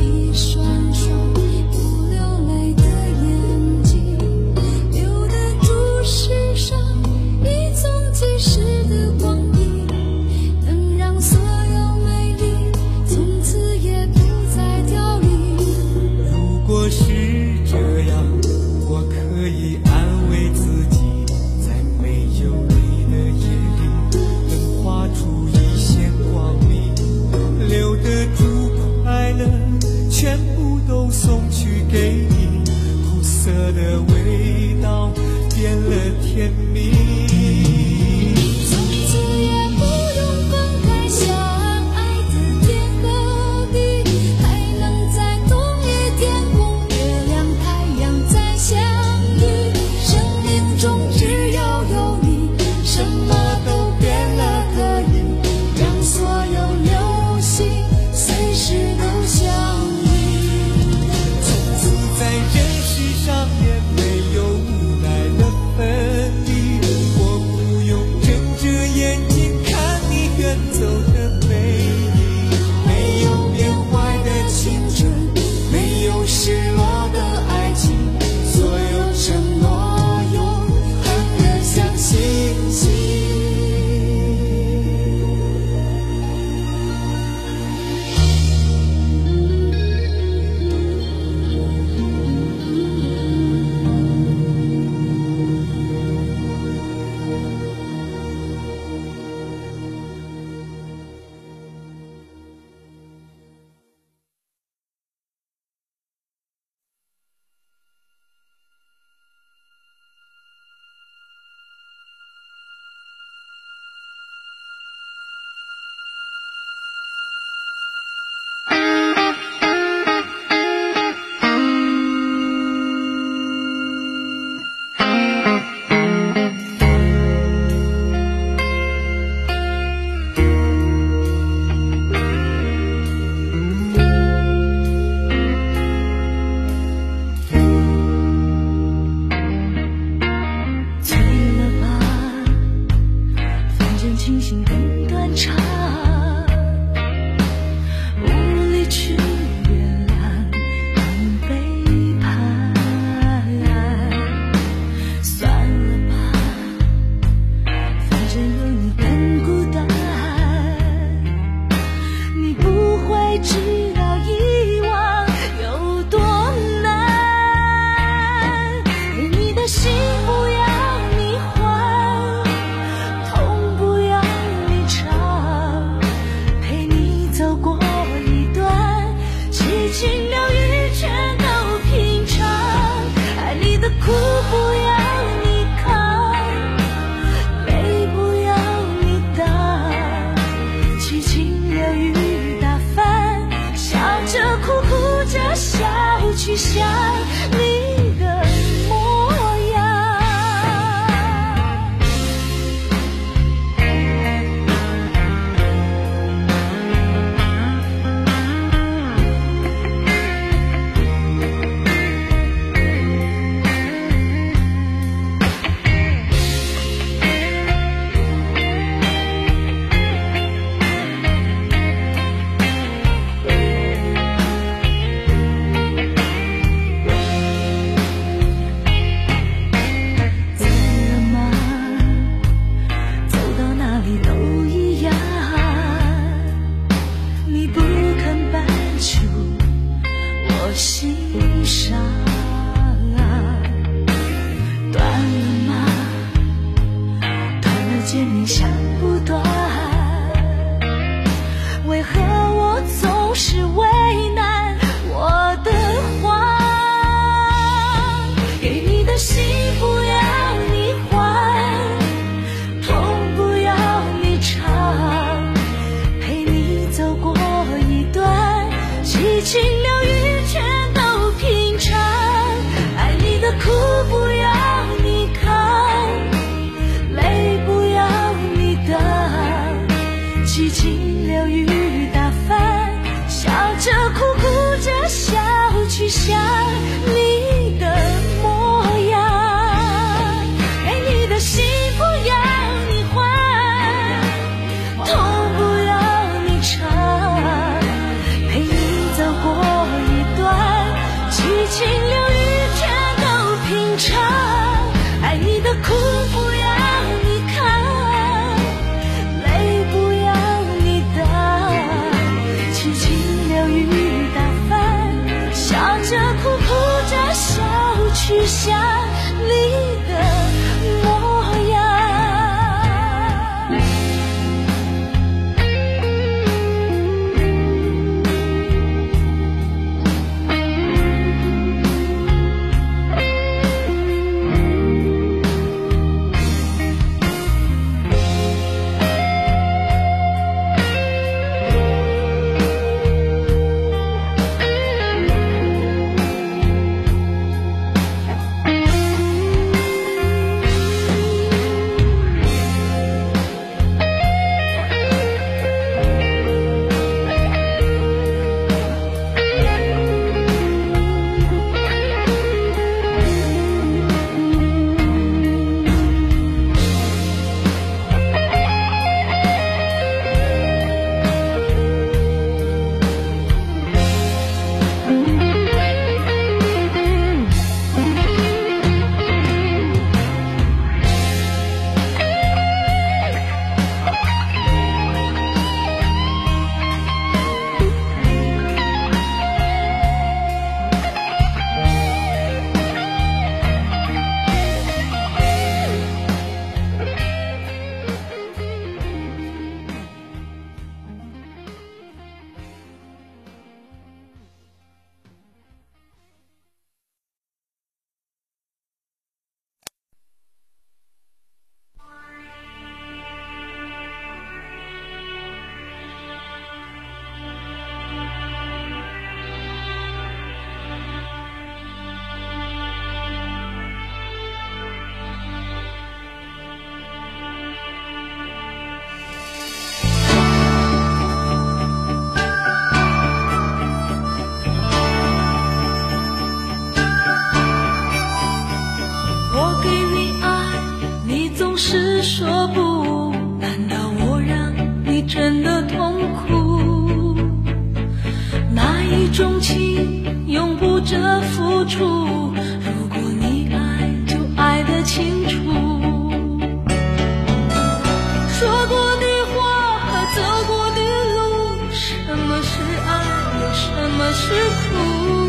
一双双不流泪的眼睛留得住世上一纵即逝的光阴能让所有美丽从此也不再凋零如果是这样我可以安甜蜜。我心上。想处。如果你爱，就爱得清楚。说过的话走过的路，什么是爱，什么是苦？